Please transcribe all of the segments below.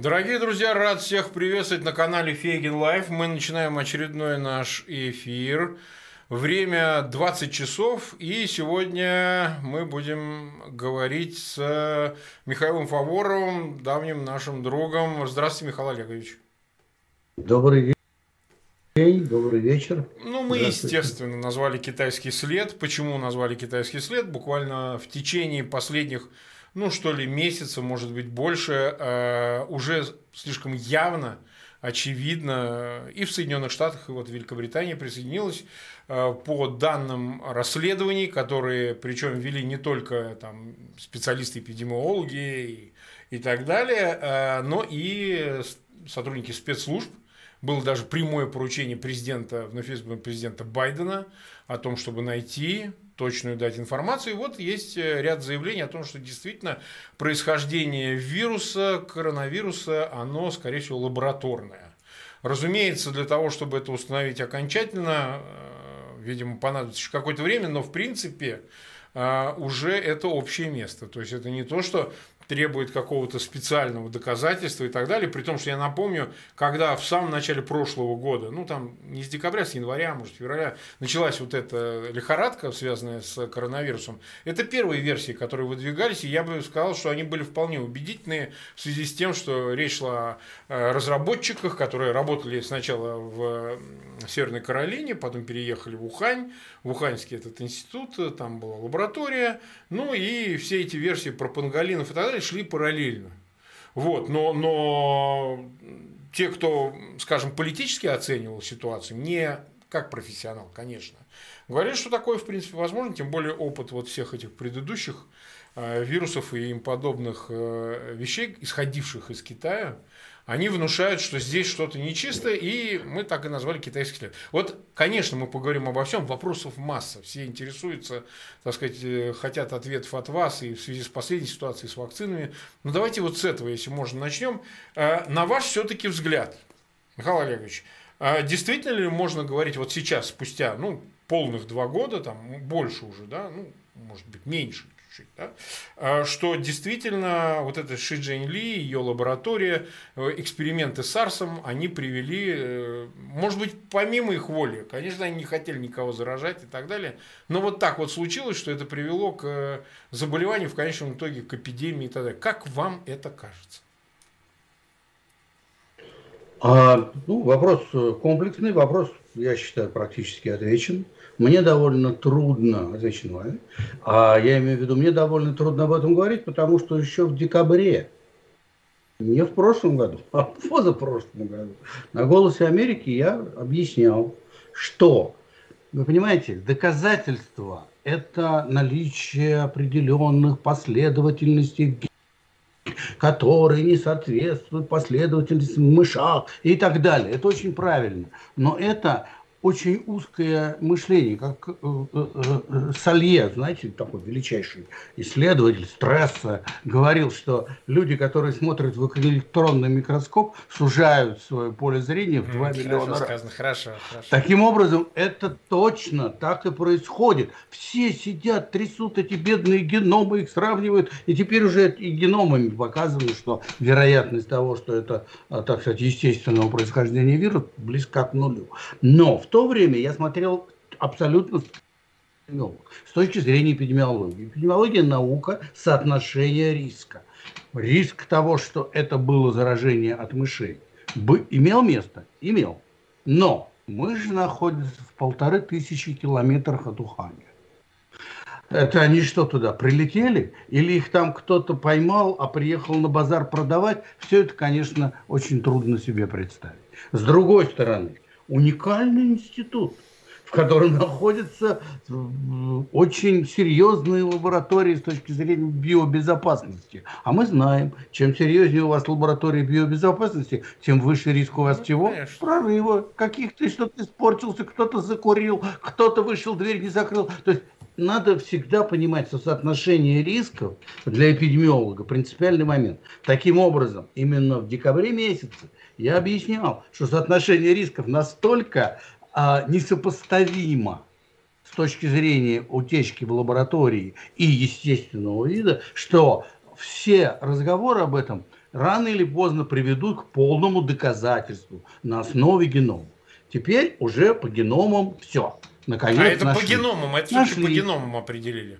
Дорогие друзья, рад всех приветствовать на канале Фейгин Live. Мы начинаем очередной наш эфир. Время 20 часов, и сегодня мы будем говорить с Михаилом Фаворовым, давним нашим другом. Здравствуйте, Михаил Олегович. Добрый день, добрый вечер. Ну, мы, естественно, назвали китайский след. Почему назвали китайский след? Буквально в течение последних ну что ли, месяца, может быть, больше, э, уже слишком явно, очевидно, и в Соединенных Штатах, и вот Великобритания присоединилась э, по данным расследований, которые, причем вели не только там, специалисты-эпидемиологи и, и так далее, э, но и сотрудники спецслужб. Было даже прямое поручение президента, вновь избранного президента Байдена о том, чтобы найти точную дать информацию. И вот есть э, ряд заявлений о том, что действительно происхождение вируса, коронавируса, оно, скорее всего, лабораторное. Разумеется, для того, чтобы это установить окончательно, э, видимо, понадобится еще какое-то время, но в принципе э, уже это общее место. То есть это не то, что требует какого-то специального доказательства и так далее. При том, что я напомню, когда в самом начале прошлого года, ну там не с декабря, с января, может, февраля, началась вот эта лихорадка, связанная с коронавирусом, это первые версии, которые выдвигались, и я бы сказал, что они были вполне убедительные в связи с тем, что речь шла о разработчиках, которые работали сначала в Северной Каролине, потом переехали в Ухань, в Уханьский этот институт, там была лаборатория, ну и все эти версии про панголинов и так далее, далее шли параллельно. Вот, но, но те, кто, скажем, политически оценивал ситуацию, не как профессионал, конечно, говорят, что такое, в принципе, возможно, тем более опыт вот всех этих предыдущих э, вирусов и им подобных э, вещей, исходивших из Китая, они внушают, что здесь что-то нечисто, и мы так и назвали китайский след. Вот, конечно, мы поговорим обо всем, вопросов масса, все интересуются, так сказать, э, хотят ответов от вас и в связи с последней ситуацией с вакцинами. Но давайте вот с этого, если можно, начнем. Э, на ваш все-таки взгляд, Михаил Олегович, э, действительно ли можно говорить вот сейчас, спустя, ну, полных два года, там, больше уже, да, ну, может быть, меньше, чуть-чуть, да, а, что действительно вот эта Ши Джейн Ли, ее лаборатория, э, эксперименты с Арсом, они привели, э, может быть, помимо их воли, конечно, они не хотели никого заражать и так далее, но вот так вот случилось, что это привело к э, заболеванию, в конечном итоге к эпидемии и так далее. Как вам это кажется? А, ну, вопрос комплексный, вопрос, я считаю, практически отвечен. Мне довольно трудно, отвечу вами, а я имею в виду, мне довольно трудно об этом говорить, потому что еще в декабре, не в прошлом году, а в позапрошлом году, на «Голосе Америки» я объяснял, что, вы понимаете, доказательства – это наличие определенных последовательностей которые не соответствуют последовательности в и так далее. Это очень правильно. Но это очень узкое мышление, как э, э, э, Салье, знаете, такой величайший исследователь стресса, говорил, что люди, которые смотрят в электронный микроскоп, сужают свое поле зрения в 2 миллиона раз. Сказано. Хорошо, хорошо. Таким образом, это точно так и происходит. Все сидят, трясут эти бедные геномы, их сравнивают, и теперь уже и геномами показано, что вероятность того, что это, так сказать, естественного происхождения вирус, близка к нулю. Но в то время я смотрел абсолютно с точки зрения эпидемиологии. Эпидемиология – наука соотношения риска. Риск того, что это было заражение от мышей, бы, имел место? Имел. Но мы же находимся в полторы тысячи километрах от Уханя. Это они что туда, прилетели? Или их там кто-то поймал, а приехал на базар продавать? Все это, конечно, очень трудно себе представить. С другой стороны, уникальный институт, в котором находятся очень серьезные лаборатории с точки зрения биобезопасности. А мы знаем, чем серьезнее у вас лаборатория биобезопасности, тем выше риск у вас ну, чего? Конечно. Прорыва. Каких-то что-то испортился, кто-то закурил, кто-то вышел, дверь не закрыл. То есть надо всегда понимать, что соотношение рисков для эпидемиолога принципиальный момент. Таким образом, именно в декабре месяце я объяснял, что соотношение рисков настолько а, несопоставимо с точки зрения утечки в лаборатории и естественного вида, что все разговоры об этом рано или поздно приведут к полному доказательству на основе генома. Теперь уже по геномам все. Наконец а это нашли. по геномам, это нашли. по геномам определили.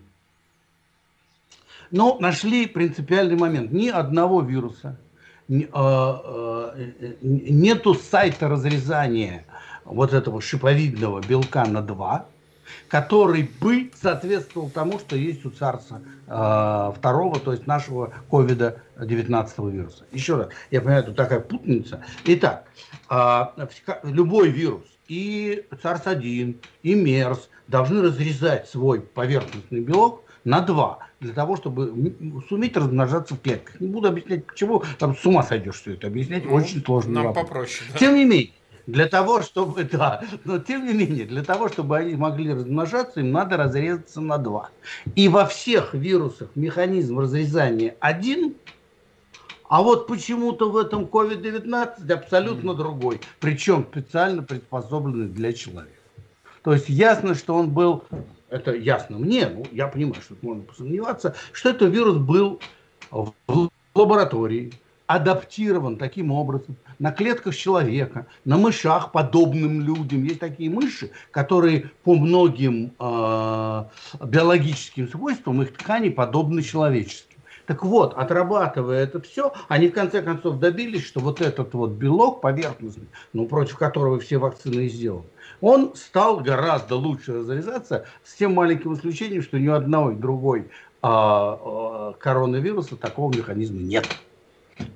Но нашли принципиальный момент. Ни одного вируса, нету сайта разрезания вот этого шиповидного белка на 2, который бы соответствовал тому, что есть у царца э, второго, то есть нашего ковида-19 вируса. Еще раз, я понимаю, тут такая путаница. Итак, э, любой вирус, и SARS-1, и MERS должны разрезать свой поверхностный белок на два, для того, чтобы суметь размножаться в клетках. Не буду объяснять, почему, там с ума сойдешь все это объяснять, ну, очень сложно. Нам вопрос. попроще. Да? Тем не менее, для того, чтобы, да, но тем не менее, для того, чтобы они могли размножаться, им надо разрезаться на два. И во всех вирусах механизм разрезания один, а вот почему-то в этом COVID-19 абсолютно другой, причем специально приспособленный для человека. То есть ясно, что он был, это ясно мне, ну, я понимаю, что можно посомневаться, что этот вирус был в лаборатории, адаптирован таким образом на клетках человека, на мышах, подобным людям. Есть такие мыши, которые по многим э, биологическим свойствам их ткани подобны человеческим. Так вот, отрабатывая это все, они в конце концов добились, что вот этот вот белок поверхностный, ну, против которого все вакцины и сделаны, он стал гораздо лучше разрезаться с тем маленьким исключением, что ни одной другой а, а, коронавируса такого механизма нет.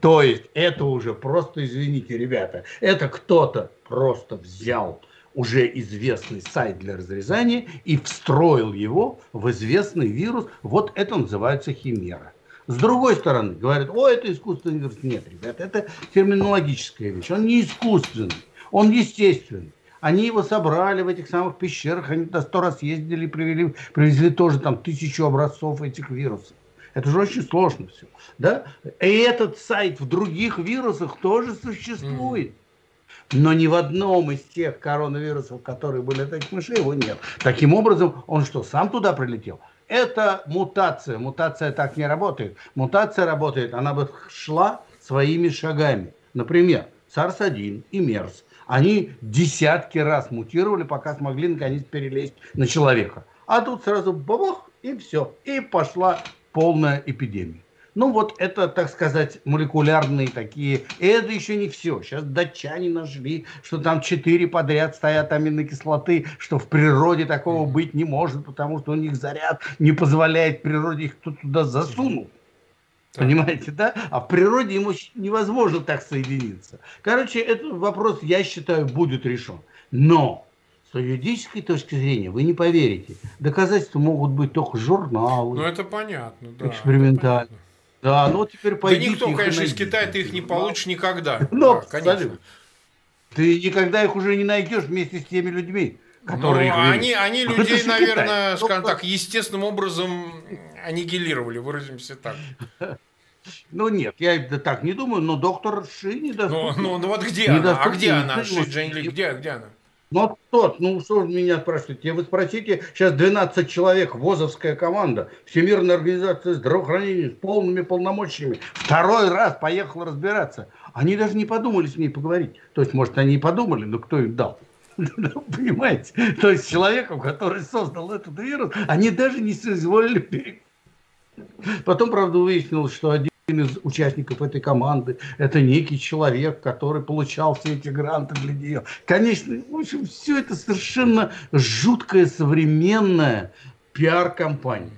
То есть это уже просто, извините, ребята, это кто-то просто взял уже известный сайт для разрезания и встроил его в известный вирус. Вот это называется химера. С другой стороны, говорят, о, это искусственный вирус. Нет, ребята, это терминологическая вещь. Он не искусственный, он естественный. Они его собрали в этих самых пещерах, они туда сто раз ездили, привели, привезли тоже там тысячу образцов этих вирусов. Это же очень сложно все. Да? И этот сайт в других вирусах тоже существует. Но ни в одном из тех коронавирусов, которые были от этих мышей, его нет. Таким образом, он что, сам туда прилетел? Это мутация. Мутация так не работает. Мутация работает, она бы шла своими шагами. Например, SARS-1 и MERS. Они десятки раз мутировали, пока смогли наконец перелезть на человека. А тут сразу бабах, и все. И пошла полная эпидемия. Ну вот это, так сказать, молекулярные такие. И это еще не все. Сейчас датчане нашли, что там четыре подряд стоят аминокислоты, что в природе такого быть не может, потому что у них заряд не позволяет природе их туда засунул. Понимаете, да? А в природе ему невозможно так соединиться. Короче, этот вопрос, я считаю, будет решен. Но с юридической точки зрения вы не поверите. Доказательства могут быть только журналы. Ну, это понятно, да. Экспериментально. Да, ну теперь пойдите. Да никто, конечно, из Китая ты их не получишь никогда. Ну, да, конечно. Ты никогда их уже не найдешь вместе с теми людьми, которые ну, они, они людей, наверное, скажем так, естественным образом аннигилировали, выразимся так. Ну нет, я так не думаю, но доктор Ши не даст. Ну, ну, ну вот где она? А где она? Ши Джейнли, где, где она? Ну, тот, ну что вы меня спрашиваете? Вы спросите, сейчас 12 человек, ВОЗовская команда, Всемирная организация здравоохранения с полными полномочиями, второй раз поехал разбираться. Они даже не подумали с ней поговорить. То есть, может, они и подумали, но кто им дал? Понимаете? То есть, человеком, который создал этот вирус, они даже не соизволили Потом, правда, выяснилось, что один из участников этой команды это некий человек, который получал все эти гранты для нее. Конечно, в общем, все это совершенно жуткая современная пиар-компания.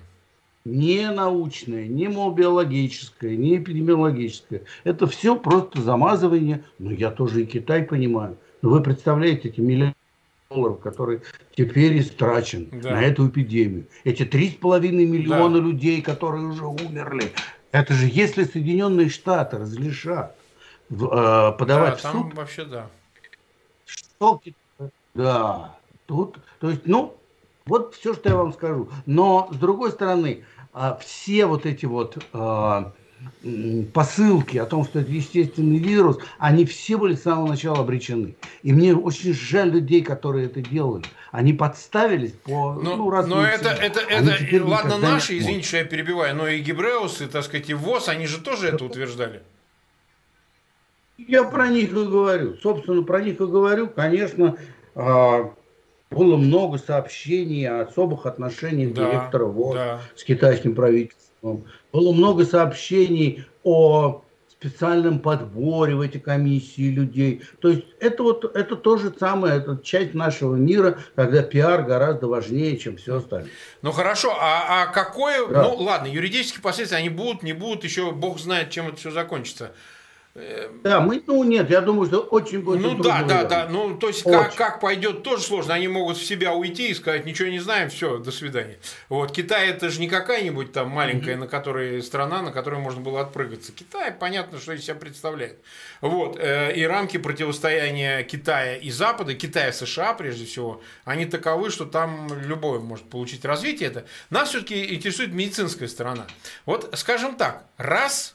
Не научная, не биологическая, не эпидемиологическая. Это все просто замазывание. Ну, я тоже и Китай понимаю. Вы представляете эти миллионы долларов, который теперь истрачен да. на эту эпидемию. Эти три с половиной миллиона да. людей, которые уже умерли. Это же если Соединенные Штаты разрешат э, подавать да, в суд. вообще да. Что, да. Тут, то есть, ну, вот все, что я вам скажу. Но с другой стороны, а, все вот эти вот а, посылки о том, что это естественный вирус, они все были с самого начала обречены. И мне очень жаль людей, которые это делали. Они подставились по но, ну, разным Но это, это, это, ладно, наши, извините, что я перебиваю, но и Гибреус, и, так сказать, и ВОЗ, они же тоже это утверждали. Я про них и говорю. Собственно, про них и говорю. Конечно, а, было много сообщений о особых отношениях да, директора ВОЗ да. с китайским правительством. Было много сообщений о специальном подборе в эти комиссии людей. То есть это вот это то же самое, это часть нашего мира, когда пиар гораздо важнее, чем все остальное. Ну хорошо, а, а какое, да. ну ладно, юридические последствия, они будут, не будут, еще бог знает, чем это все закончится. Да, мы, ну нет, я думаю, что очень будет Ну да, да, да, ну то есть как, как пойдет тоже сложно, они могут в себя уйти и сказать, ничего не знаем, все, до свидания. Вот Китай это же не какая-нибудь там маленькая, mm-hmm. на которой страна, на которой можно было отпрыгаться. Китай, понятно, что из себя представляет. Вот э, и рамки противостояния Китая и Запада, Китая и США прежде всего, они таковы, что там любой может получить развитие. Это нас все-таки интересует медицинская сторона. Вот, скажем так, раз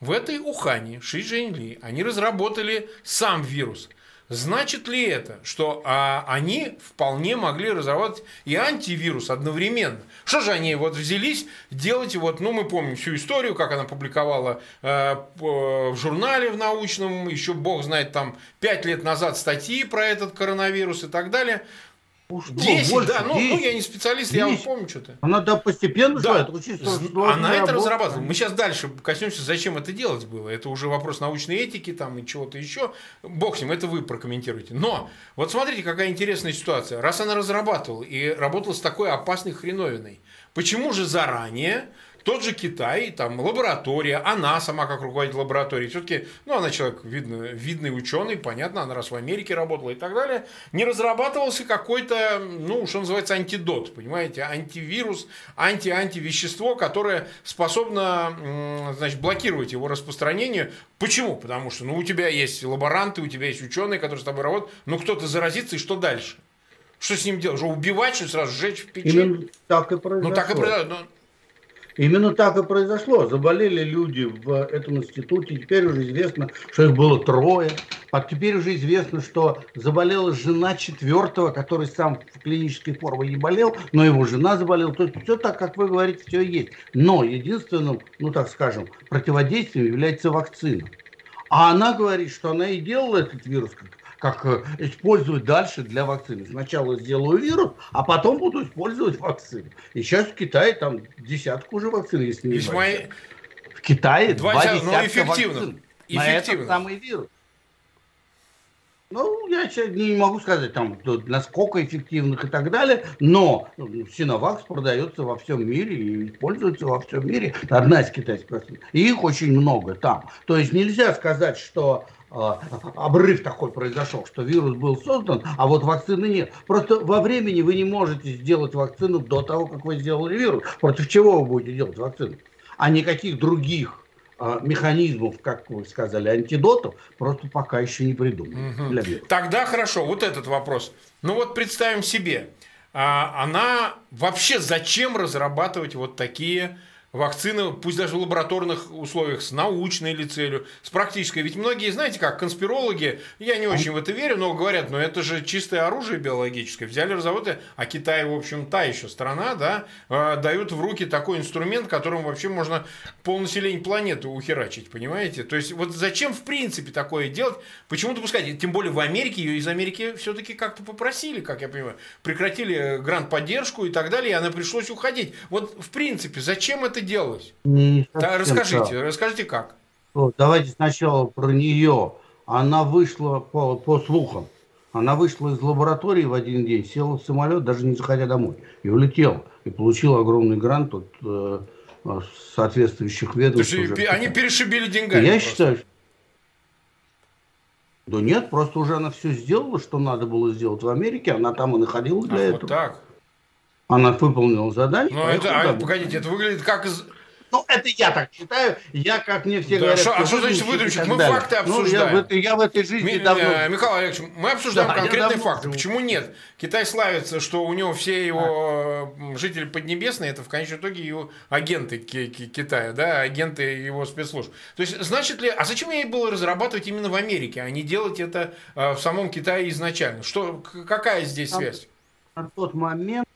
в этой Ухане, Ши Джинли, они разработали сам вирус. Значит ли это, что а, они вполне могли разработать и антивирус одновременно? Что же они вот взялись делать? Вот, ну, мы помним всю историю, как она публиковала э, в журнале в научном, еще бог знает, там, пять лет назад статьи про этот коронавирус и так далее. Ну, 10, больше, да, ну, 10, ну я не специалист, 10. я вам помню что-то. Она да, постепенно да. чисто Она это разрабатывала. Мы сейчас дальше коснемся, зачем это делать было. Это уже вопрос научной этики там и чего-то еще. Бог с ним, это вы прокомментируете. Но вот смотрите, какая интересная ситуация. Раз она разрабатывала и работала с такой опасной хреновиной, почему же заранее тот же Китай, там лаборатория, она сама как руководитель лаборатории, все-таки, ну, она человек видно, видный ученый, понятно, она раз в Америке работала и так далее, не разрабатывался какой-то, ну, что называется, антидот, понимаете, антивирус, анти-антивещество, которое способно, значит, блокировать его распространение. Почему? Потому что, ну, у тебя есть лаборанты, у тебя есть ученые, которые с тобой работают, ну, кто-то заразится, и что дальше? Что с ним делать? Что убивать, что сразу сжечь в печи? Именно так и произошло. Ну, так и произошло. Именно так и произошло. Заболели люди в этом институте. Теперь уже известно, что их было трое. А теперь уже известно, что заболела жена четвертого, который сам в клинической форме не болел, но его жена заболела. То есть все так, как вы говорите, все есть. Но единственным, ну так скажем, противодействием является вакцина. А она говорит, что она и делала этот вирус как как э, использовать дальше для вакцины. Сначала сделаю вирус, а потом буду использовать вакцину. И сейчас в Китае там десятку уже вакцин, если не Весьма... В Китае два, два десятка ну, эффективно. вакцин. Эффективно. На этот самый вирус. Ну, я сейчас не могу сказать, там, насколько эффективных и так далее, но Синовакс продается во всем мире и используется во всем мире. Одна из китайских вакцин. И их очень много там. То есть нельзя сказать, что обрыв такой произошел, что вирус был создан, а вот вакцины нет. Просто во времени вы не можете сделать вакцину до того, как вы сделали вирус. Против чего вы будете делать вакцину? А никаких других а, механизмов, как вы сказали, антидотов, просто пока еще не придумали. Угу. Тогда хорошо, вот этот вопрос. Ну вот представим себе, а, она вообще зачем разрабатывать вот такие вакцины, пусть даже в лабораторных условиях, с научной или целью, с практической. Ведь многие, знаете как, конспирологи, я не очень в это верю, но говорят, ну это же чистое оружие биологическое. Взяли разработали, а Китай, в общем, та еще страна, да, э, дают в руки такой инструмент, которым вообще можно полнаселение планеты ухерачить, понимаете? То есть вот зачем в принципе такое делать? Почему допускать? Тем более в Америке, ее из Америки все-таки как-то попросили, как я понимаю, прекратили грант-поддержку и так далее, и она пришлось уходить. Вот в принципе, зачем это это делалось? Да, расскажите, так. расскажите как. Вот, давайте сначала про нее. Она вышла по, по слухам. Она вышла из лаборатории в один день, села в самолет, даже не заходя домой, и улетела. И получила огромный грант от э, соответствующих ведомств. То есть они перешибили деньгами. Я просто. считаю, да нет, просто уже она все сделала, что надо было сделать в Америке, она там и находилась для а, этого. Вот так. Она выполнила задание. Но это, а, погодите, это выглядит как из... Ну, это я так считаю. Я, как мне все да, говорят... Шо, а что значит выдумщик? Мы далее. факты обсуждаем. Ну, я, в я в этой жизни Ми, давно... Э, Михаил Олегович, мы обсуждаем да, конкретные факты. Почему нет? Китай славится, что у него все его а. жители Поднебесные, это в конечном итоге его агенты Китая, да, агенты его спецслужб. То есть, значит ли... А зачем ей было разрабатывать именно в Америке, а не делать это э, в самом Китае изначально? Что, какая здесь связь? На тот момент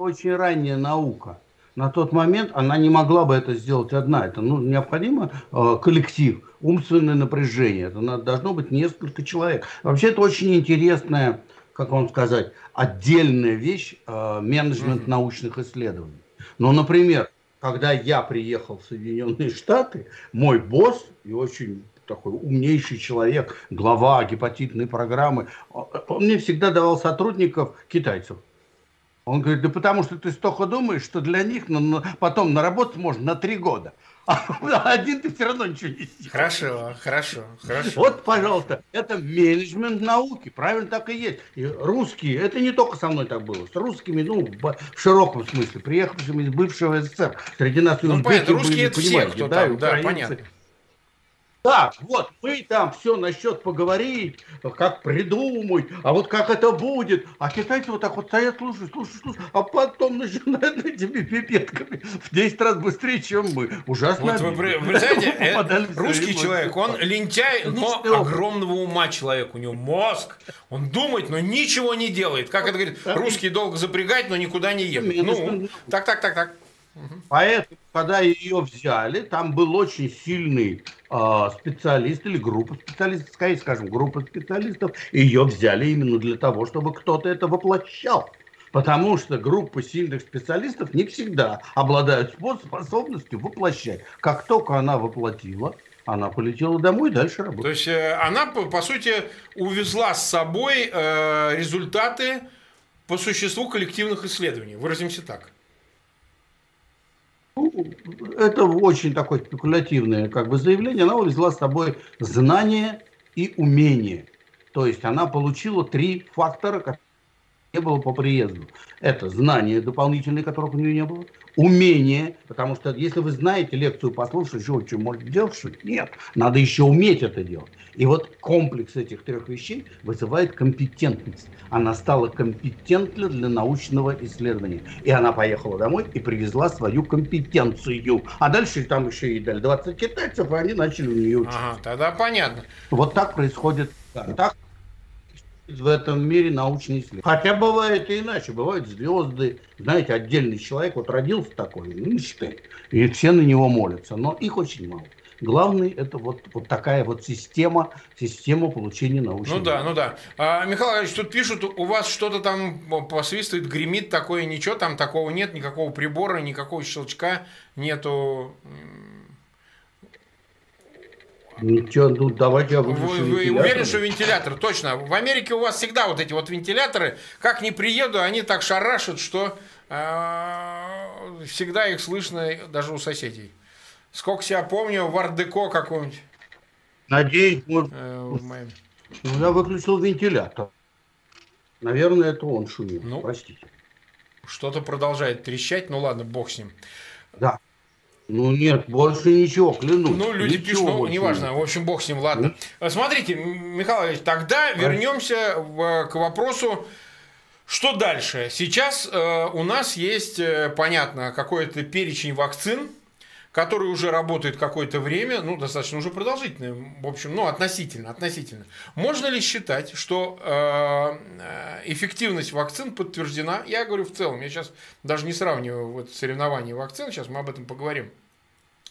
очень ранняя наука. на тот момент она не могла бы это сделать одна. Это ну, необходимо э, коллектив, умственное напряжение. Это надо, должно быть несколько человек. Вообще это очень интересная, как вам сказать, отдельная вещь э, менеджмент mm-hmm. научных исследований. Ну, например, когда я приехал в Соединенные Штаты, мой босс и очень такой умнейший человек, глава гепатитной программы, он мне всегда давал сотрудников китайцев. Он говорит, да потому что ты столько думаешь, что для них на, на, потом наработать можно на три года. А один ты все равно ничего не сделаешь. Хорошо, хорошо, хорошо. Вот, пожалуйста, это менеджмент науки, правильно так и есть. И русские, это не только со мной так было, с русскими, ну, в широком смысле, приехавшими из бывшего СССР. Среди нас ну, понятно, русские это все, кто да, там, да, понятно. Так, вот мы там все насчет поговорить, как придумать, а вот как это будет. А китайцы вот так вот стоят, слушают, слушают, слушают, а потом начинают этими пипетками в 10 раз быстрее, чем мы. Ужасно. Вот вы, вы представляете, э, русский человек, он лентяй, но огромного ума человек. У него мозг, он думает, но ничего не делает. Как это говорит, русский долго запрягать, но никуда не едет. Ну, так, так, так, так. Поэтому, когда ее взяли, там был очень сильный э, специалист или группа специалистов, скорее скажем, группа специалистов, ее взяли именно для того, чтобы кто-то это воплощал. Потому что группа сильных специалистов не всегда обладают способностью воплощать. Как только она воплотила, она полетела домой дальше работать. То есть э, она, по, по сути, увезла с собой э, результаты по существу коллективных исследований. Выразимся так. Ну, это очень такое спекулятивное как бы заявление. Она увезла с собой знание и умение. То есть она получила три фактора, которые не было по приезду. Это знание дополнительное, которых у нее не было, умение, потому что если вы знаете лекцию послушать, что, что можете делать, что нет, надо еще уметь это делать. И вот комплекс этих трех вещей вызывает компетентность. Она стала компетентна для научного исследования. И она поехала домой и привезла свою компетенцию. А дальше там еще и дали 20 китайцев, и они начали у нее учиться. Ага, тогда понятно. Вот так происходит. Да, так в этом мире научные исследования. Хотя бывает и иначе. Бывают звезды. Знаете, отдельный человек вот родился такой, ну, Эйнштейн, и все на него молятся. Но их очень мало. Главное это вот, вот такая вот система, система получения научных. Ну да, ну да. А, Михаил Ильич, тут пишут, у вас что-то там посвистывает, гремит такое, ничего там такого нет, никакого прибора, никакого щелчка нету. Ничего, ну давайте я выключу Вы, вы уверены, что вентилятор? Точно. В Америке у вас всегда вот эти вот вентиляторы, как не приеду, они так шарашат, что э, всегда их слышно даже у соседей. Сколько себя помню, в ардеко какой-нибудь. Надеюсь, может... Э, ну, я выключил вентилятор. Наверное, это он шумит. Ну, Простите. Что-то продолжает трещать, ну ладно, бог с ним. Да. Ну нет, больше ничего, клянусь. Ну, люди ничего пишут, ну, неважно, нет. в общем, бог с ним, ладно. Ну? Смотрите, Михаил тогда а? вернемся к вопросу, что дальше. Сейчас э, у нас есть, э, понятно, какой-то перечень вакцин, который уже работает какое-то время, ну, достаточно уже продолжительное, в общем, ну, относительно, относительно. Можно ли считать, что э, эффективность вакцин подтверждена? Я говорю в целом, я сейчас даже не сравниваю вот соревнования вакцин, сейчас мы об этом поговорим.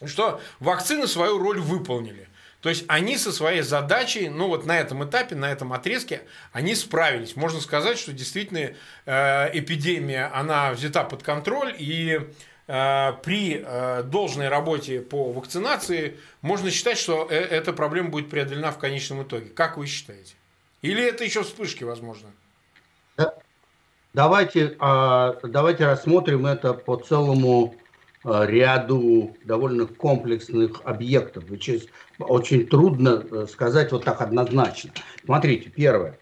Что вакцины свою роль выполнили. То есть они со своей задачей, ну вот на этом этапе, на этом отрезке, они справились. Можно сказать, что действительно э, эпидемия, она взята под контроль, и Э, при э, должной работе по вакцинации можно считать, что э, эта проблема будет преодолена в конечном итоге. Как вы считаете? Или это еще вспышки, возможно? Давайте, а, давайте рассмотрим это по целому ряду довольно комплексных объектов. Очень трудно сказать вот так однозначно. Смотрите, первое.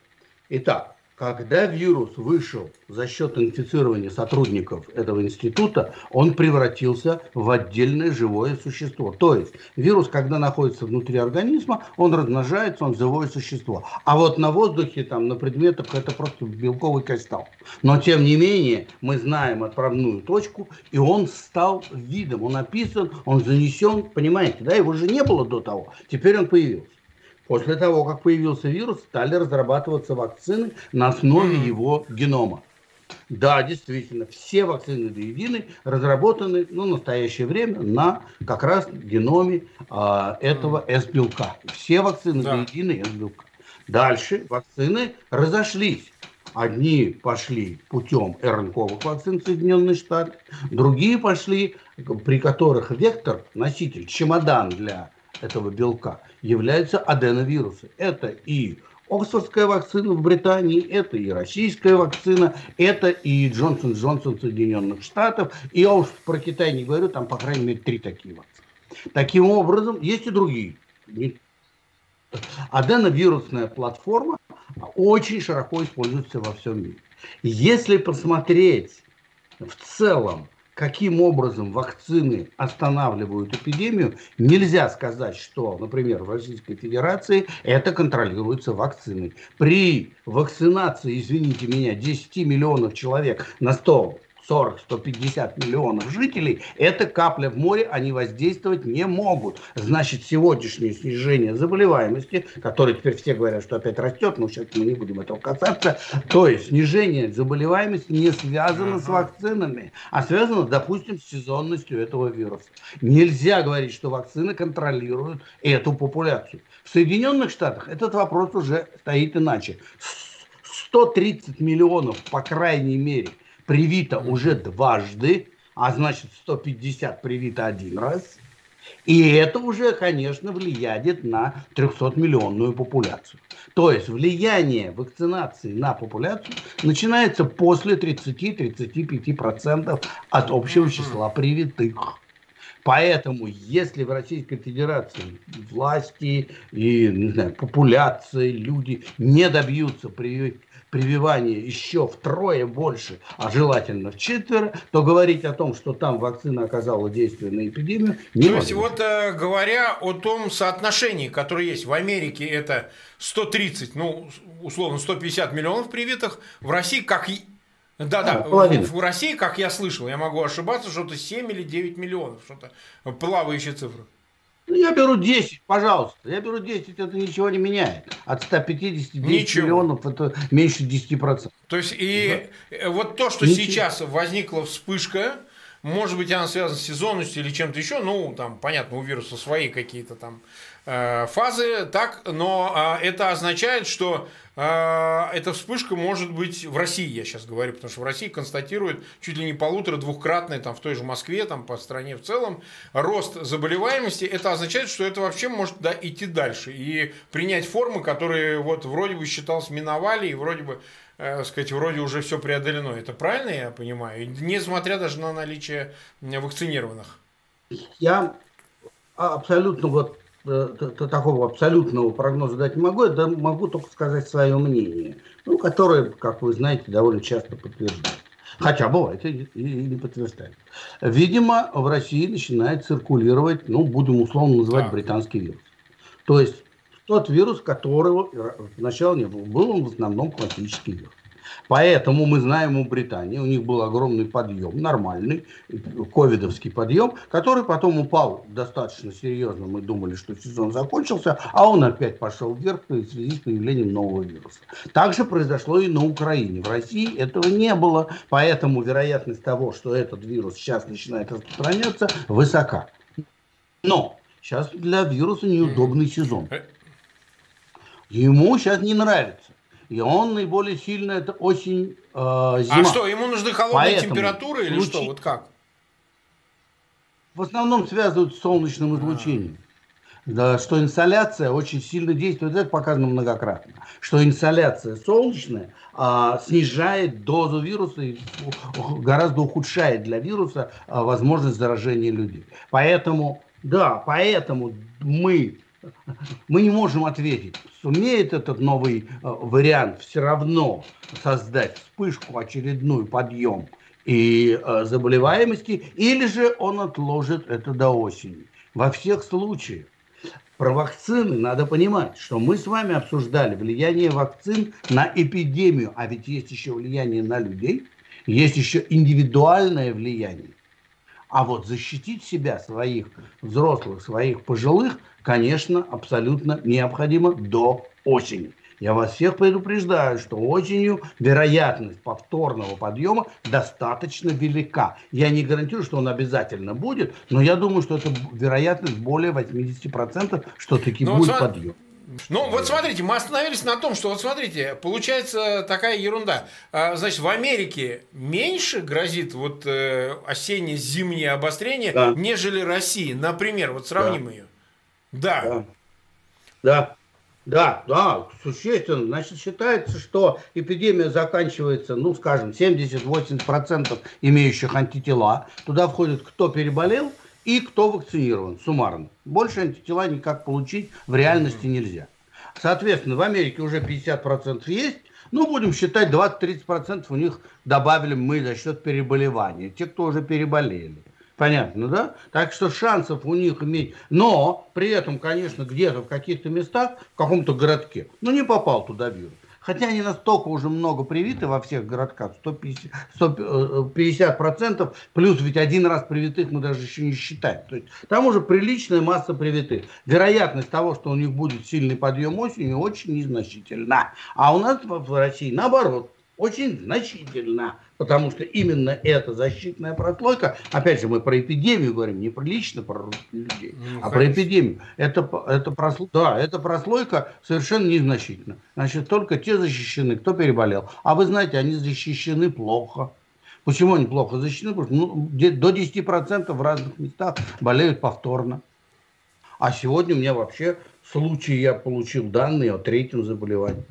Итак, когда вирус вышел за счет инфицирования сотрудников этого института, он превратился в отдельное живое существо. То есть вирус, когда находится внутри организма, он размножается, он живое существо. А вот на воздухе, там, на предметах это просто белковый кристалл. Но тем не менее мы знаем отправную точку, и он стал видом, он описан, он занесен, понимаете, да, его же не было до того, теперь он появился. После того, как появился вирус, стали разрабатываться вакцины на основе его генома. Да, действительно, все вакцины до единой разработаны ну, в настоящее время на как раз геноме а, этого S-белка. Все вакцины да. до единой S-белка. Дальше вакцины разошлись. Одни пошли путем РНКовых вакцин Соединенных Штатов, другие пошли, при которых вектор, носитель, чемодан для этого белка являются аденовирусы. Это и Оксфордская вакцина в Британии, это и российская вакцина, это и Джонсон Джонсон Соединенных Штатов. И я уж про Китай не говорю, там, по крайней мере, три такие вакцины. Таким образом, есть и другие. Аденовирусная платформа очень широко используется во всем мире. Если посмотреть в целом каким образом вакцины останавливают эпидемию, нельзя сказать, что, например, в Российской Федерации это контролируется вакциной. При вакцинации, извините меня, 10 миллионов человек на 100 40-150 миллионов жителей, это капля в море, они воздействовать не могут. Значит, сегодняшнее снижение заболеваемости, которое теперь все говорят, что опять растет, но сейчас мы не будем этого касаться, то есть снижение заболеваемости не связано с вакцинами, а связано, допустим, с сезонностью этого вируса. Нельзя говорить, что вакцины контролируют эту популяцию. В Соединенных Штатах этот вопрос уже стоит иначе. 130 миллионов, по крайней мере, привито уже дважды, а значит 150 привито один раз. И это уже, конечно, влияет на 300-миллионную популяцию. То есть влияние вакцинации на популяцию начинается после 30-35% от общего числа привитых. Поэтому, если в Российской Федерации власти и не знаю, популяции, люди не добьются прививки прививание еще втрое больше, а желательно в четверо, то говорить о том, что там вакцина оказала действие на эпидемию, не То есть, вот э, говоря о том соотношении, которое есть в Америке, это 130, ну, условно, 150 миллионов привитых, в России, как да, да, а, в, в России, как я слышал, я могу ошибаться, что-то 7 или 9 миллионов, что-то плавающая цифра. Ну, я беру 10, пожалуйста. Я беру 10, это ничего не меняет. От 150 10 ничего. миллионов это меньше 10%. То есть, и да. вот то, что ничего. сейчас возникла вспышка, может быть, она связана с сезонностью или чем-то еще. Ну, там, понятно, у вируса свои какие-то там Э, фазы, так, но а, это означает, что эта вспышка может быть в России, я сейчас говорю, потому что в России констатируют чуть ли не полутора-двухкратный, там, в той же Москве, там, по стране в целом, рост заболеваемости. Это означает, что это вообще может да, идти дальше и принять формы, которые вот вроде бы считалось миновали и вроде бы э, сказать, вроде уже все преодолено. Это правильно я понимаю? Несмотря даже на наличие вакцинированных. Я абсолютно вот такого абсолютного прогноза дать не могу, я могу только сказать свое мнение, ну, которое, как вы знаете, довольно часто подтверждается. Хотя бывает и, и, и не подтверждает. Видимо, в России начинает циркулировать, ну, будем условно называть да. британский вирус. То есть тот вирус, которого сначала не было, был он в основном классический вирус. Поэтому мы знаем у Британии, у них был огромный подъем, нормальный, ковидовский подъем, который потом упал достаточно серьезно. Мы думали, что сезон закончился, а он опять пошел вверх в связи с появлением нового вируса. Также произошло и на Украине. В России этого не было, поэтому вероятность того, что этот вирус сейчас начинает распространяться, высока. Но сейчас для вируса неудобный сезон. Э. Ему сейчас не нравится. И он наиболее сильно это осень, э, зима. А что, ему нужны холодные Поэтому температуры или случай... что? Вот как? В основном связывают с солнечным излучением. А. Да, что инсоляция очень сильно действует, это показано многократно, что инсоляция солнечная а, снижает дозу вируса и гораздо ухудшает для вируса а, возможность заражения людей. Поэтому, да, поэтому мы мы не можем ответить, сумеет этот новый э, вариант все равно создать вспышку, очередную подъем и э, заболеваемости, или же он отложит это до осени. Во всех случаях про вакцины надо понимать, что мы с вами обсуждали влияние вакцин на эпидемию, а ведь есть еще влияние на людей, есть еще индивидуальное влияние. А вот защитить себя, своих взрослых, своих пожилых, конечно, абсолютно необходимо до осени. Я вас всех предупреждаю, что осенью вероятность повторного подъема достаточно велика. Я не гарантирую, что он обязательно будет, но я думаю, что это вероятность более 80%, что таки но будет вот, подъем. Ну, вот смотрите, мы остановились на том, что вот смотрите, получается такая ерунда. А, значит, в Америке меньше грозит вот э, осенне-зимнее обострение, да. нежели России. Например, вот сравним да. ее. Да. да. Да. Да, да, существенно. Значит, считается, что эпидемия заканчивается, ну, скажем, 70-80% имеющих антитела. Туда входит, кто переболел – и кто вакцинирован суммарно. Больше антитела никак получить в реальности нельзя. Соответственно, в Америке уже 50% есть, ну, будем считать, 20-30% у них добавили мы за счет переболевания. Те, кто уже переболели. Понятно, да? Так что шансов у них иметь... Но при этом, конечно, где-то в каких-то местах, в каком-то городке, ну, не попал туда вирус. Хотя они настолько уже много привиты во всех городках, 150, 150% плюс ведь один раз привитых мы даже еще не считаем. То есть там уже приличная масса привитых. Вероятность того, что у них будет сильный подъем осенью, очень незначительна. А у нас в России наоборот, очень значительно потому что именно эта защитная прослойка, опять же, мы про эпидемию говорим, не про лично про людей, ну, а конечно. про эпидемию. Это, это, прослойка, да, эта прослойка совершенно незначительна. Значит, только те защищены, кто переболел. А вы знаете, они защищены плохо. Почему они плохо защищены? Потому что ну, до 10% в разных местах болеют повторно. А сегодня у меня вообще случай, я получил данные о третьем заболевании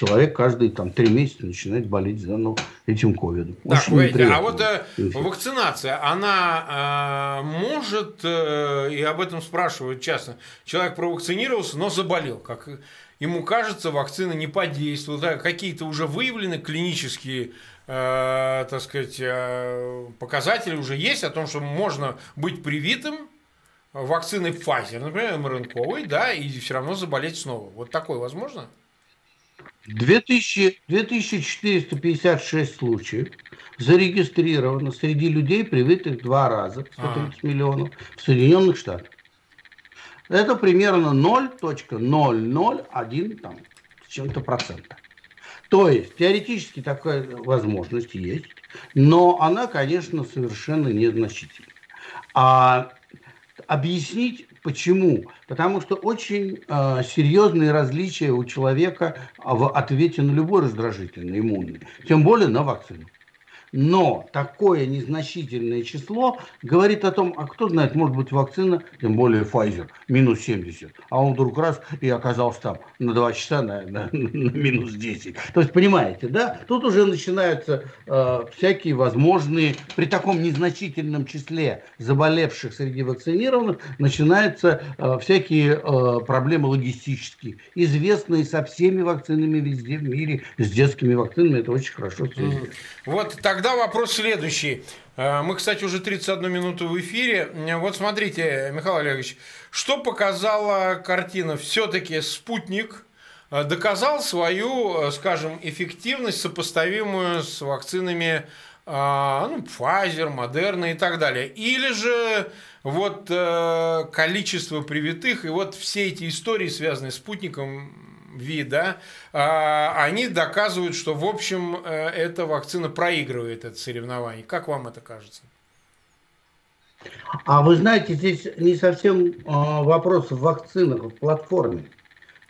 человек каждые там три месяца начинает болеть заново этим ковидом. Так, а вот э, вакцинация, она э, может, э, и об этом спрашивают часто, человек провакцинировался, но заболел, как ему кажется, вакцина не подействовала, да, какие-то уже выявлены клинические э, так сказать, э, показатели уже есть о том, что можно быть привитым вакциной Pfizer, например, МРНКовой, да, и все равно заболеть снова. Вот такое возможно? 2000, 2456 случаев зарегистрировано среди людей, привитых два раза, 130 ага. миллионов, в Соединенных Штатах. Это примерно 0.001 там, с чем-то процента. То есть, теоретически такая возможность есть, но она, конечно, совершенно незначительна. А объяснить Почему? Потому что очень э, серьезные различия у человека в ответе на любой раздражительный иммунный, тем более на вакцину. Но такое незначительное число говорит о том, а кто знает, может быть вакцина, тем более Pfizer, минус 70, а он вдруг раз и оказался там на 2 часа на, на, на минус 10. То есть, понимаете, да, тут уже начинаются э, всякие возможные, при таком незначительном числе заболевших среди вакцинированных, начинаются э, всякие э, проблемы логистические, известные со всеми вакцинами везде в мире, с детскими вакцинами, это очень хорошо. Вот так Тогда вопрос следующий. Э, мы, кстати, уже 31 минуту в эфире. Вот смотрите, Михаил Олегович, что показала картина? Все-таки спутник э, доказал свою, э, скажем, эффективность, сопоставимую с вакцинами ну, Pfizer, Moderna и так далее. Или же вот количество привитых и вот все эти истории, связанные с спутником, вида, они доказывают, что, в общем, э, эта вакцина проигрывает это соревнование. Как вам это кажется? А вы знаете, здесь не совсем а, вопрос в вакцинах, в платформе.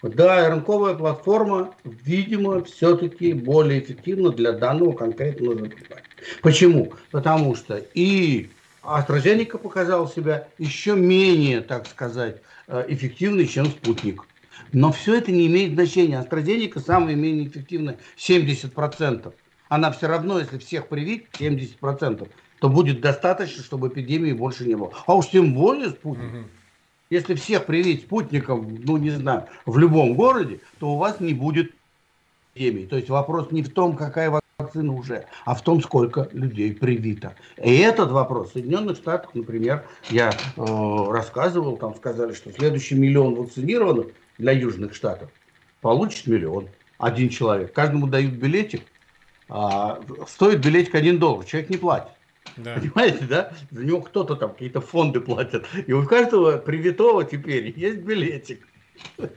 Да, РНКовая платформа, видимо, все-таки более эффективна для данного конкретного заболевания. Почему? Потому что и AstraZeneca показал себя еще менее, так сказать, э, эффективной, чем спутник. Но все это не имеет значения. AstraZeneca самая менее эффективная 70%. Она все равно, если всех привить, 70%, то будет достаточно, чтобы эпидемии больше не было. А уж тем более спутник. Угу. Если всех привить спутником, ну не знаю, в любом городе, то у вас не будет эпидемии. То есть вопрос не в том, какая вакцина уже, а в том, сколько людей привито. И этот вопрос в Соединенных Штатах, например, я э, рассказывал, там сказали, что следующий миллион вакцинированных для южных штатов получит миллион. Один человек. Каждому дают билетик. А, стоит билетик один доллар. Человек не платит. Да. Понимаете, да? За него кто-то там какие-то фонды платят. И у каждого привитого теперь есть билетик.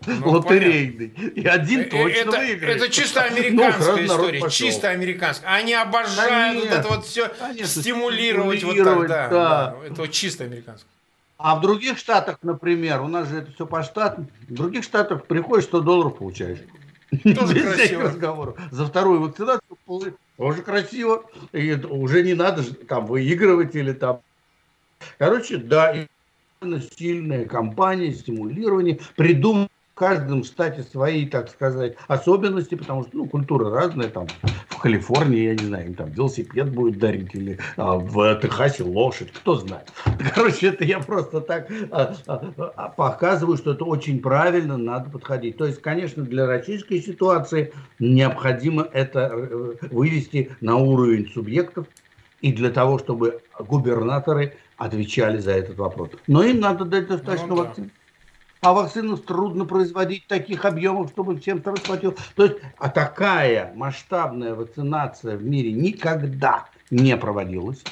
ну, лотерейный. Понятно. И один э, точно это, выиграет. Это чисто ну, американская ну, история. Чисто американская. Они обожают да вот это вот все Конечно, стимулировать, стимулировать вот так. Да, да. да. Это вот чисто американское. А в других штатах, например, у нас же это все по штатам, в других штатах приходишь 100 долларов получаешь. Тоже Без красиво. разговоров. За вторую вакцинацию тоже красиво. И уже не надо там выигрывать или там. Короче, да, сильная кампания стимулирования, придумать в каждом штате свои, так сказать, особенности, потому что ну, культура разная, там в Калифорнии, я не знаю, им там велосипед будет дарить, или а, в Техасе лошадь, кто знает. Короче, это я просто так а, а, показываю, что это очень правильно, надо подходить. То есть, конечно, для российской ситуации необходимо это э, вывести на уровень субъектов, и для того, чтобы губернаторы отвечали за этот вопрос. Но им надо дать достаточно ну, да. вакцин. А вакцину трудно производить таких объемов, чтобы всем второй хватило. То есть, а такая масштабная вакцинация в мире никогда не проводилась.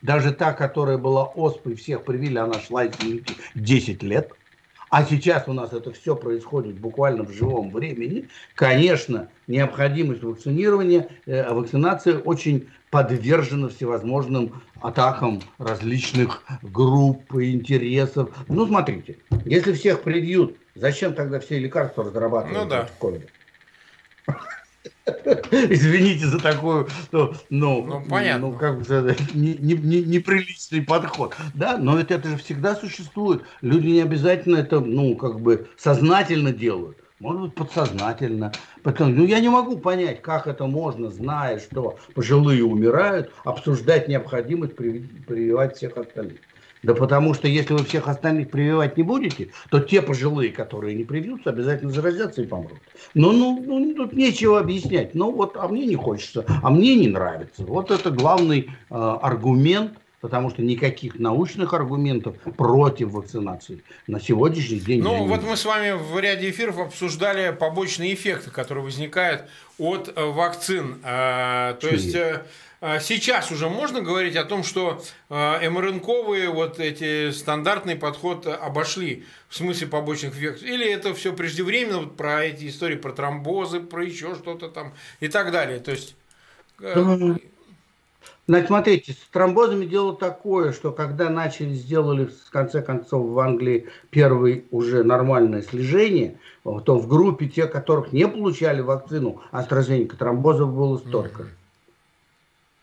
Даже та, которая была оспой, всех привили, она шла, извините, 10 лет. А сейчас у нас это все происходит буквально в живом времени. Конечно, необходимость вакцинирования, э, вакцинации очень подвержена всевозможным атакам различных групп и интересов. Ну, смотрите, если всех привьют, зачем тогда все лекарства разрабатывать? Ну да. Извините за такую, ну, ну, ну, понятно. ну как бы сказать, не, не, не, неприличный подход. Да, но это, это же всегда существует. Люди не обязательно это, ну, как бы сознательно делают. Может быть, подсознательно. Потом, ну, я не могу понять, как это можно, зная, что пожилые умирают, обсуждать необходимость прививать всех остальных. Да потому что если вы всех остальных прививать не будете, то те пожилые, которые не привьются, обязательно заразятся и помрут. Ну, ну, ну тут нечего объяснять. Ну вот, а мне не хочется, а мне не нравится. Вот это главный э, аргумент, потому что никаких научных аргументов против вакцинации на сегодняшний день. Ну, вот мы с вами в ряде эфиров обсуждали побочные эффекты, которые возникают от э, вакцин. А, то Чьи? есть э, сейчас уже можно говорить о том, что а, МРНКовые вот эти стандартный подход обошли в смысле побочных эффектов? Или это все преждевременно, вот про эти истории, про тромбозы, про еще что-то там и так далее? То есть... Э, Значит, смотрите, с тромбозами дело такое, что когда начали, сделали в конце концов в Англии первое уже нормальное слежение, то в группе тех, которых не получали вакцину AstraZeneca, тромбозов было столько. Mm-hmm.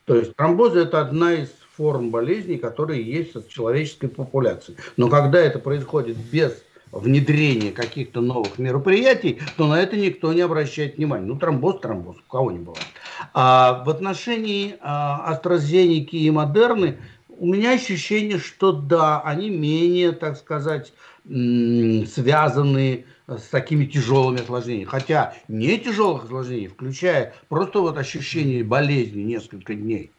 То есть тромбозы – это одна из форм болезней, которые есть в человеческой популяции. Но когда это происходит без внедрения каких-то новых мероприятий, то на это никто не обращает внимания. Ну, тромбоз, тромбоз, у кого не бывает. А в отношении а, и Модерны у меня ощущение, что да, они менее, так сказать, связаны такими тяжелыми осложнениями. Хотя не тяжелых осложнений, включая просто вот ощущение болезни несколько дней.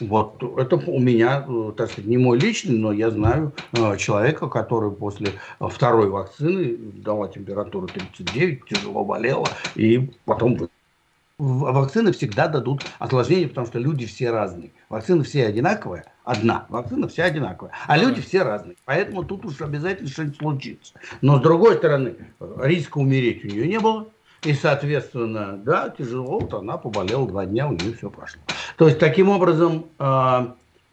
Вот это у меня, э, так сказать, не мой личный, но я знаю э, человека, который после второй вакцины дала температуру 39, тяжело болела, и потом вакцины всегда дадут осложнения, потому что люди все разные. Вакцины все одинаковые, одна, вакцина вся одинаковая, а люди все разные. Поэтому тут уж обязательно что-нибудь случится. Но с другой стороны, риска умереть у нее не было. И, соответственно, да, тяжело, вот она поболела два дня, у нее все прошло. То есть, таким образом, э,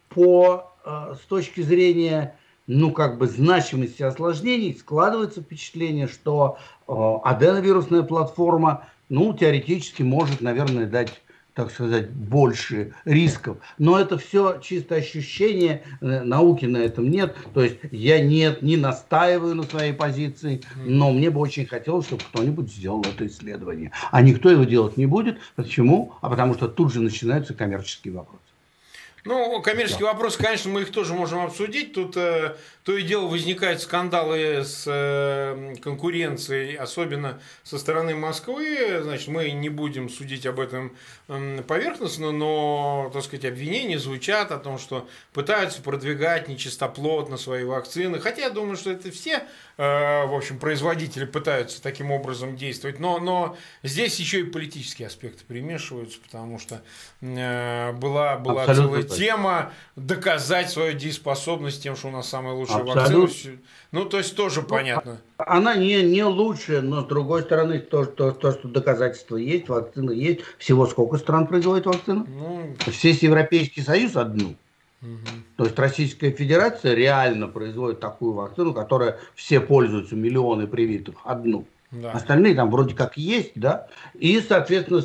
по, э, с точки зрения ну, как бы значимости осложнений складывается впечатление, что э, аденовирусная платформа ну, теоретически может, наверное, дать так сказать, больше рисков. Но это все чисто ощущение, э, науки на этом нет. То есть я нет, не настаиваю на своей позиции, но мне бы очень хотелось, чтобы кто-нибудь сделал это исследование. А никто его делать не будет. Почему? А потому что тут же начинаются коммерческие вопросы. Ну, коммерческие да. вопросы, конечно, мы их тоже можем обсудить. Тут э, то и дело возникают скандалы с э, конкуренцией, особенно со стороны Москвы. Значит, мы не будем судить об этом э, поверхностно, но, так сказать, обвинения звучат о том, что пытаются продвигать нечистоплотно свои вакцины. Хотя я думаю, что это все, э, в общем, производители пытаются таким образом действовать. Но, но здесь еще и политические аспекты примешиваются, потому что э, была, была целая тема доказать свою дееспособность тем, что у нас самая лучшая Абсолютно. вакцина. Ну, то есть тоже ну, понятно. Она не, не лучшая, но с другой стороны, то, то, то, что доказательства есть, вакцина есть. Всего сколько стран производит вакцину? Ну... Весь Европейский Союз одну. Угу. То есть Российская Федерация реально производит такую вакцину, которая все пользуются, миллионы привитых, одну. Да. Остальные там вроде как есть, да. И, соответственно,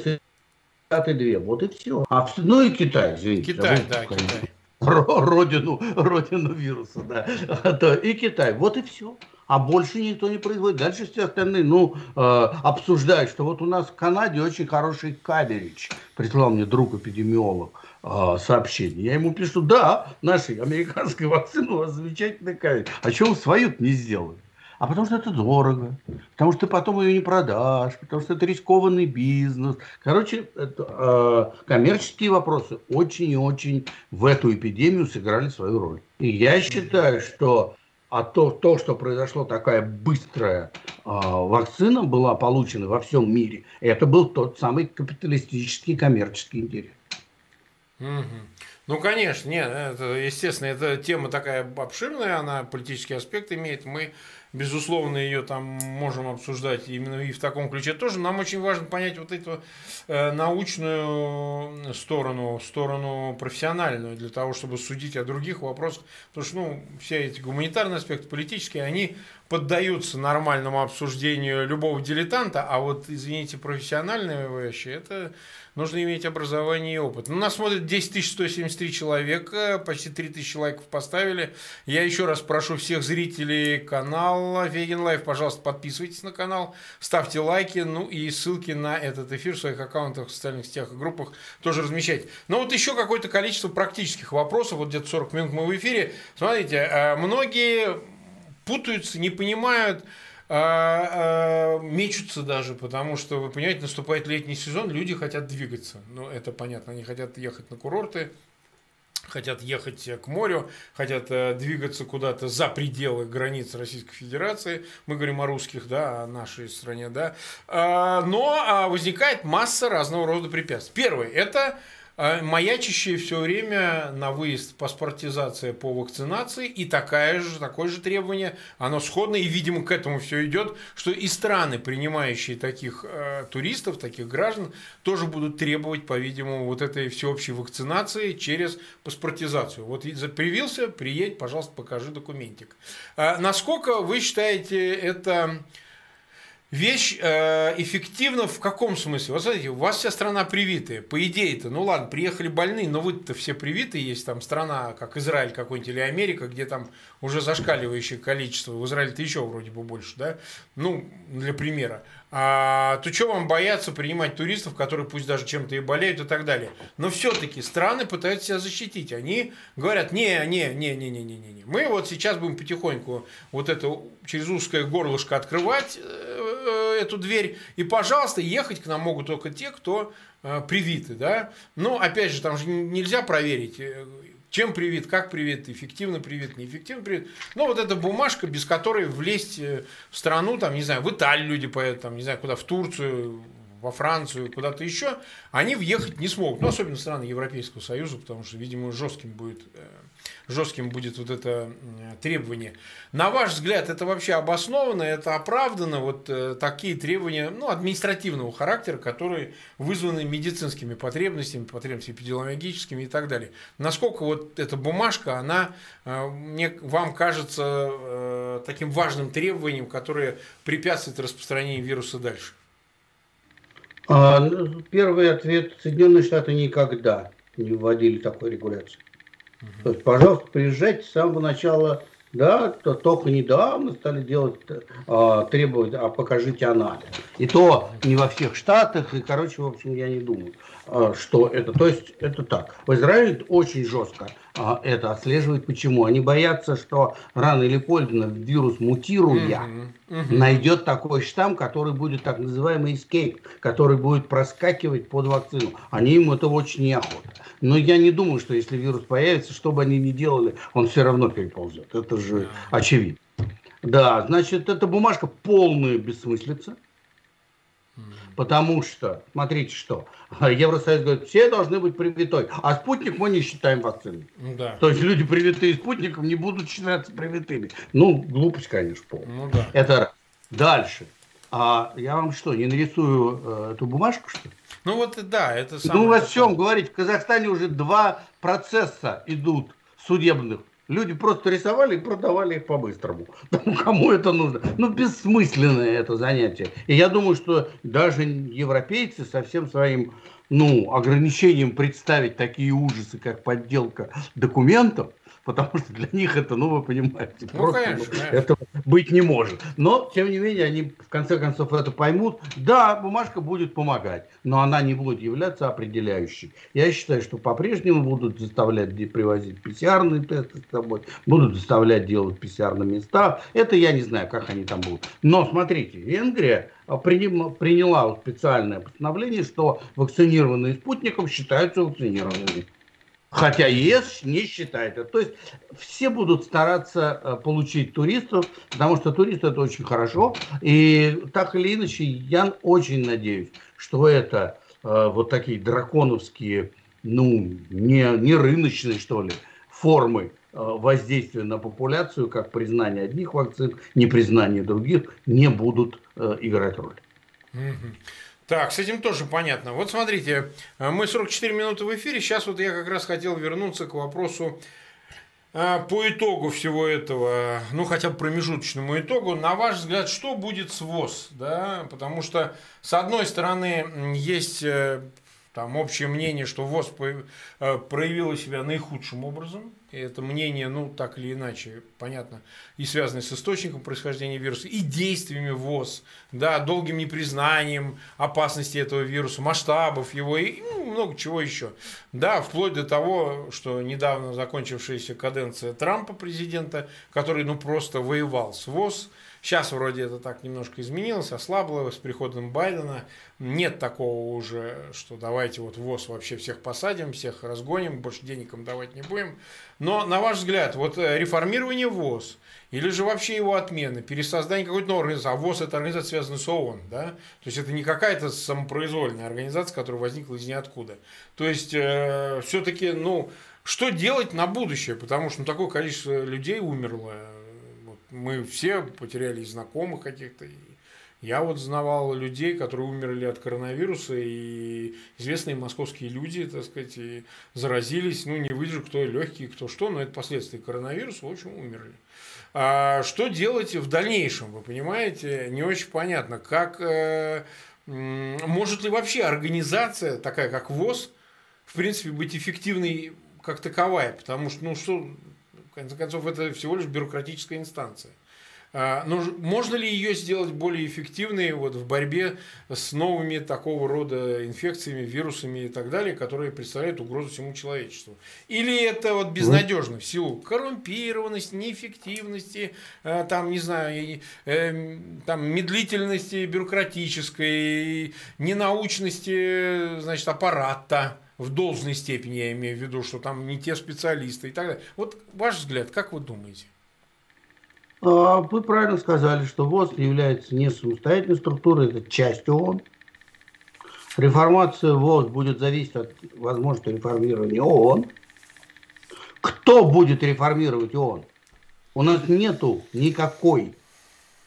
Штаты две. Вот и все. А, ну и Китай, извините. Китай, да, Китай. Родину, родину вируса, да. И Китай. Вот и все. А больше никто не производит. Дальше все остальные, ну, э, обсуждают, что вот у нас в Канаде очень хороший каверидж. Прислал мне друг эпидемиолог э, сообщение. Я ему пишу, да, нашей американской вакцины у вас замечательный каверидж. А что вы свою не сделали? А потому что это дорого, потому что ты потом ее не продашь, потому что это рискованный бизнес. Короче, это, э, коммерческие вопросы очень и очень в эту эпидемию сыграли свою роль. И я считаю, что а то, то, что произошло такая быстрая э, вакцина была получена во всем мире, это был тот самый капиталистический коммерческий интерес. Ну, конечно, нет, это, естественно, эта тема такая обширная, она политический аспект имеет. Мы безусловно, ее там можем обсуждать именно и в таком ключе тоже. Нам очень важно понять вот эту э, научную сторону, сторону профессиональную, для того, чтобы судить о других вопросах. Потому что, ну, все эти гуманитарные аспекты, политические, они поддаются нормальному обсуждению любого дилетанта, а вот, извините, профессиональные вещи, это нужно иметь образование и опыт. Ну, нас смотрит 10 173 человека, почти 3 тысячи лайков поставили. Я еще раз прошу всех зрителей канала Фейгин Live, пожалуйста, подписывайтесь на канал, ставьте лайки, ну и ссылки на этот эфир в своих аккаунтах, в социальных сетях и группах тоже размещайте. Но вот еще какое-то количество практических вопросов, вот где-то 40 минут мы в эфире. Смотрите, э, многие путаются, не понимают, а, а, мечутся даже, потому что, вы понимаете, наступает летний сезон, люди хотят двигаться. Ну, это понятно, они хотят ехать на курорты, хотят ехать к морю, хотят э, двигаться куда-то за пределы границ Российской Федерации. Мы говорим о русских, да, о нашей стране, да. А, но возникает масса разного рода препятствий. Первый – это а маячащая все время на выезд паспортизация по вакцинации и такая же, такое же требование, оно сходно, и, видимо, к этому все идет, что и страны, принимающие таких э, туристов, таких граждан, тоже будут требовать, по-видимому, вот этой всеобщей вакцинации через паспортизацию. Вот привился, приедь, пожалуйста, покажи документик. А насколько вы считаете это Вещь э, эффективна в каком смысле? Вот смотрите, у вас вся страна привитая. По идее-то, ну ладно, приехали больные, но вы-то все привитые. Есть там страна, как Израиль какой-нибудь или Америка, где там уже зашкаливающее количество. В Израиле-то еще вроде бы больше, да? Ну, для примера а, то что вам бояться принимать туристов, которые пусть даже чем-то и болеют и так далее. Но все-таки страны пытаются себя защитить. Они говорят, не, не, не, не, не, не, не. Мы вот сейчас будем потихоньку вот это через узкое горлышко открывать э, эту дверь. И, пожалуйста, ехать к нам могут только те, кто э, привиты, да. Но, опять же, там же нельзя проверить, э, чем привит, как привит, эффективно привит, неэффективно привит. Ну, вот эта бумажка, без которой влезть э, в страну, там, не знаю, в Италию люди поедут, там, не знаю, куда, в Турцию, во Францию, куда-то еще, они въехать не смогут. Ну, особенно страны Европейского Союза, потому что, видимо, жестким будет э, жестким будет вот это требование. На ваш взгляд, это вообще обосновано, это оправдано, вот э, такие требования ну, административного характера, которые вызваны медицинскими потребностями, потребностями эпидемиологическими и так далее. Насколько вот эта бумажка, она э, мне, вам кажется э, таким важным требованием, которое препятствует распространению вируса дальше? А, ну, первый ответ. Соединенные Штаты никогда не вводили такой регуляции. То есть, пожалуйста, приезжайте с самого начала, да, то только недавно стали делать, а, требовать, а покажите анализ. И то не во всех штатах, и, короче, в общем, я не думаю, что это. То есть, это так. В Израиле очень жестко а, это отслеживает. Почему? Они боятся, что рано или поздно вирус мутируя, mm-hmm. Mm-hmm. найдет такой штамм, который будет так называемый escape, который будет проскакивать под вакцину. Они им это очень неохота. Но я не думаю, что если вирус появится, что бы они ни делали, он все равно переползет. Это же очевидно. Да, значит, эта бумажка полная бессмыслица. Потому что, смотрите, что Евросоюз говорит, все должны быть привитой, а спутник мы не считаем вакциной. Да. То есть люди привитые спутником не будут считаться привитыми. Ну, глупость, конечно, полная. Ну, да. Это дальше. А я вам что, не нарисую э, эту бумажку, что ли? Ну вот да, это самое... Ну, о чем говорить? В Казахстане уже два процесса идут судебных Люди просто рисовали и продавали их по-быстрому. Кому это нужно? Ну, бессмысленное это занятие. И я думаю, что даже европейцы со всем своим ну, ограничением представить такие ужасы, как подделка документов, потому что для них это, ну, вы понимаете, ну, просто конечно, ну, конечно. это быть не может. Но, тем не менее, они в конце концов это поймут. Да, бумажка будет помогать, но она не будет являться определяющей. Я считаю, что по-прежнему будут заставлять привозить ПЦРные тесты с собой, будут заставлять делать ПЦР на местах. Это я не знаю, как они там будут. Но, смотрите, Венгрия приняла специальное постановление, что вакцинированные спутником считаются вакцинированными. Хотя ЕС не считает это. То есть все будут стараться э, получить туристов, потому что туристы это очень хорошо. И так или иначе, я очень надеюсь, что это э, вот такие драконовские, ну, не, не рыночные, что ли, формы э, воздействия на популяцию, как признание одних вакцин, непризнание других, не будут играть роль. Так, с этим тоже понятно. Вот смотрите, э, мы 44 минуты в эфире. Сейчас вот я как раз хотел вернуться к вопросу э, по итогу всего этого, ну хотя бы промежуточному итогу, на ваш взгляд, что будет с ВОЗ? Да? Потому что, с одной стороны, есть э, там общее мнение, что ВОЗ проявила себя наихудшим образом. Это мнение, ну, так или иначе, понятно, и связано с источником происхождения вируса, и действиями ВОЗ, да, долгим непризнанием опасности этого вируса, масштабов его и ну, много чего еще. Да, вплоть до того, что недавно закончившаяся каденция Трампа, президента, который, ну, просто воевал с ВОЗ, Сейчас вроде это так немножко изменилось, ослабло с приходом Байдена. Нет такого уже, что давайте вот ВОЗ вообще всех посадим, всех разгоним, больше денег им давать не будем. Но на ваш взгляд, вот э, реформирование ВОЗ или же вообще его отмена, пересоздание какой-то новой организации, а ВОЗ это организация связана с ООН, да? То есть это не какая-то самопроизвольная организация, которая возникла из ниоткуда. То есть э, все-таки, ну, что делать на будущее, потому что ну, такое количество людей умерло, мы все потеряли знакомых каких-то. Я вот знавал людей, которые умерли от коронавируса, и известные московские люди, так сказать, заразились, ну, не выдержу, кто легкий, кто что, но это последствия коронавируса, в общем, умерли. А что делать в дальнейшем, вы понимаете, не очень понятно, как, э, может ли вообще организация, такая как ВОЗ, в принципе, быть эффективной как таковая, потому что, ну, что, конце концов, это всего лишь бюрократическая инстанция. А, но можно ли ее сделать более эффективной вот в борьбе с новыми такого рода инфекциями, вирусами и так далее, которые представляют угрозу всему человечеству? Или это вот безнадежно в силу коррумпированности, неэффективности, а, там, не знаю, э, там, медлительности бюрократической, ненаучности, значит, аппарата? В должной степени, я имею в виду, что там не те специалисты и так далее. Вот ваш взгляд, как вы думаете? А, вы правильно сказали, что ВОЗ является не самостоятельной структурой, это часть ООН. Реформация ВОЗ будет зависеть от возможности реформирования ООН. Кто будет реформировать ООН? У нас нету никакой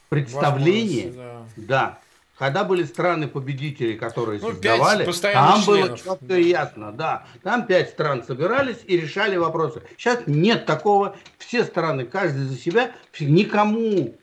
представления. Да. да когда были страны-победители, которые ну, создавали, там было четко ясно, да. Там пять стран собирались и решали вопросы. Сейчас нет такого. Все страны, каждый за себя, никому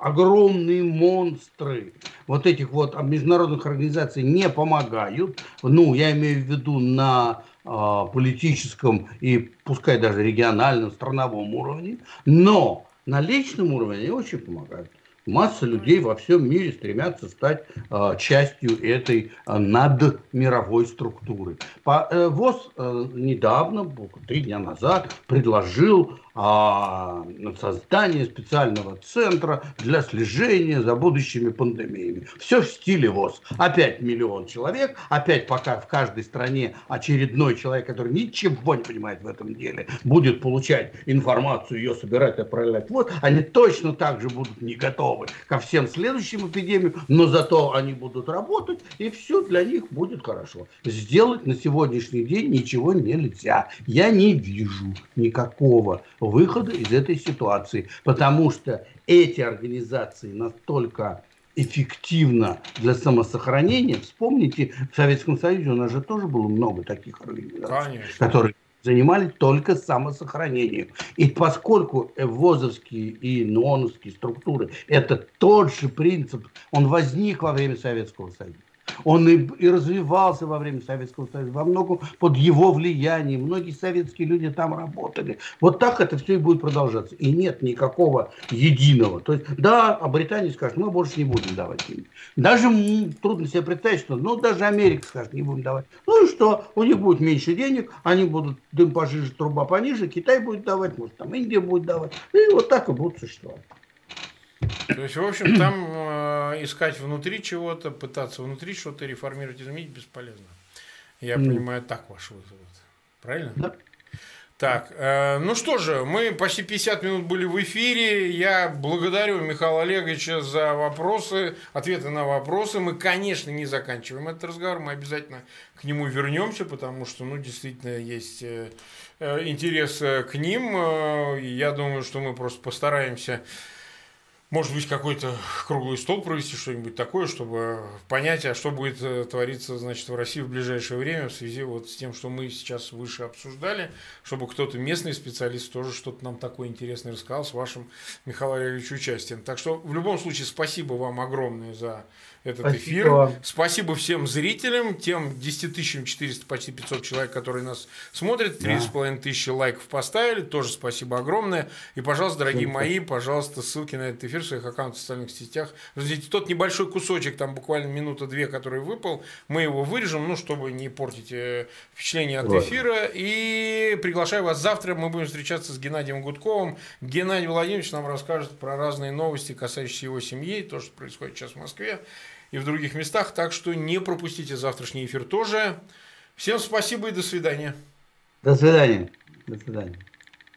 огромные монстры вот этих вот международных организаций не помогают. Ну, я имею в виду на э, политическом и пускай даже региональном, страновом уровне, но на личном уровне они очень помогают масса людей во всем мире стремятся стать э, частью этой э, надмировой структуры. По, э, ВОЗ э, недавно, три дня назад, предложил а, создание специального центра для слежения за будущими пандемиями. Все в стиле ВОЗ. Опять миллион человек, опять пока в каждой стране очередной человек, который ничего не понимает в этом деле, будет получать информацию, ее собирать, отправлять. Вот они точно так же будут не готовы ко всем следующим эпидемиям, но зато они будут работать, и все для них будет хорошо. Сделать на сегодняшний день ничего нельзя. Я не вижу никакого выхода из этой ситуации, потому что эти организации настолько эффективно для самосохранения. Вспомните, в Советском Союзе у нас же тоже было много таких организаций, Конечно. которые занимались только самосохранением. И поскольку ВОЗовские и НОНовские структуры – это тот же принцип, он возник во время Советского Союза. Он и, и развивался во время Советского Союза, во многом под его влиянием. Многие советские люди там работали. Вот так это все и будет продолжаться. И нет никакого единого. То есть, да, а Британия скажет, мы больше не будем давать деньги. Даже трудно себе представить, что, ну, даже Америка скажет, не будем давать. Ну и что? У них будет меньше денег, они будут дым пожиже, труба пониже, Китай будет давать, может, там Индия будет давать. И вот так и будут существовать. То есть, в общем, там э, искать внутри чего-то, пытаться внутри что-то реформировать, изменить бесполезно. Я mm. понимаю, так ваш вывод. Правильно? Да. Так, э, ну что же, мы почти 50 минут были в эфире. Я благодарю Михаила Олеговича за вопросы, ответы на вопросы. Мы, конечно, не заканчиваем этот разговор, мы обязательно к нему вернемся, потому что, ну, действительно, есть э, э интерес э, к ним. Э, я думаю, что мы просто постараемся может быть, какой-то круглый стол провести, что-нибудь такое, чтобы понять, а что будет э, твориться, значит, в России в ближайшее время в связи вот с тем, что мы сейчас выше обсуждали, чтобы кто-то местный специалист тоже что-то нам такое интересное рассказал с вашим, Михаилом Ильичем, участием. Так что, в любом случае, спасибо вам огромное за этот Спасибо. эфир. Спасибо всем зрителям, тем 10 тысячам 400, почти 500 человек, которые нас смотрят, 3,5 да. тысячи лайков поставили, тоже спасибо огромное. И, пожалуйста, дорогие мои, пожалуйста, ссылки на этот эфир в своих аккаунтах в социальных сетях. Знаете, тот небольшой кусочек, там буквально минута-две, который выпал, мы его вырежем, ну, чтобы не портить э, впечатление от эфира. И приглашаю вас завтра, мы будем встречаться с Геннадием Гудковым. Геннадий Владимирович нам расскажет про разные новости, касающиеся его семьи, то, что происходит сейчас в Москве и в других местах. Так что не пропустите завтрашний эфир тоже. Всем спасибо и до свидания. До свидания. До свидания.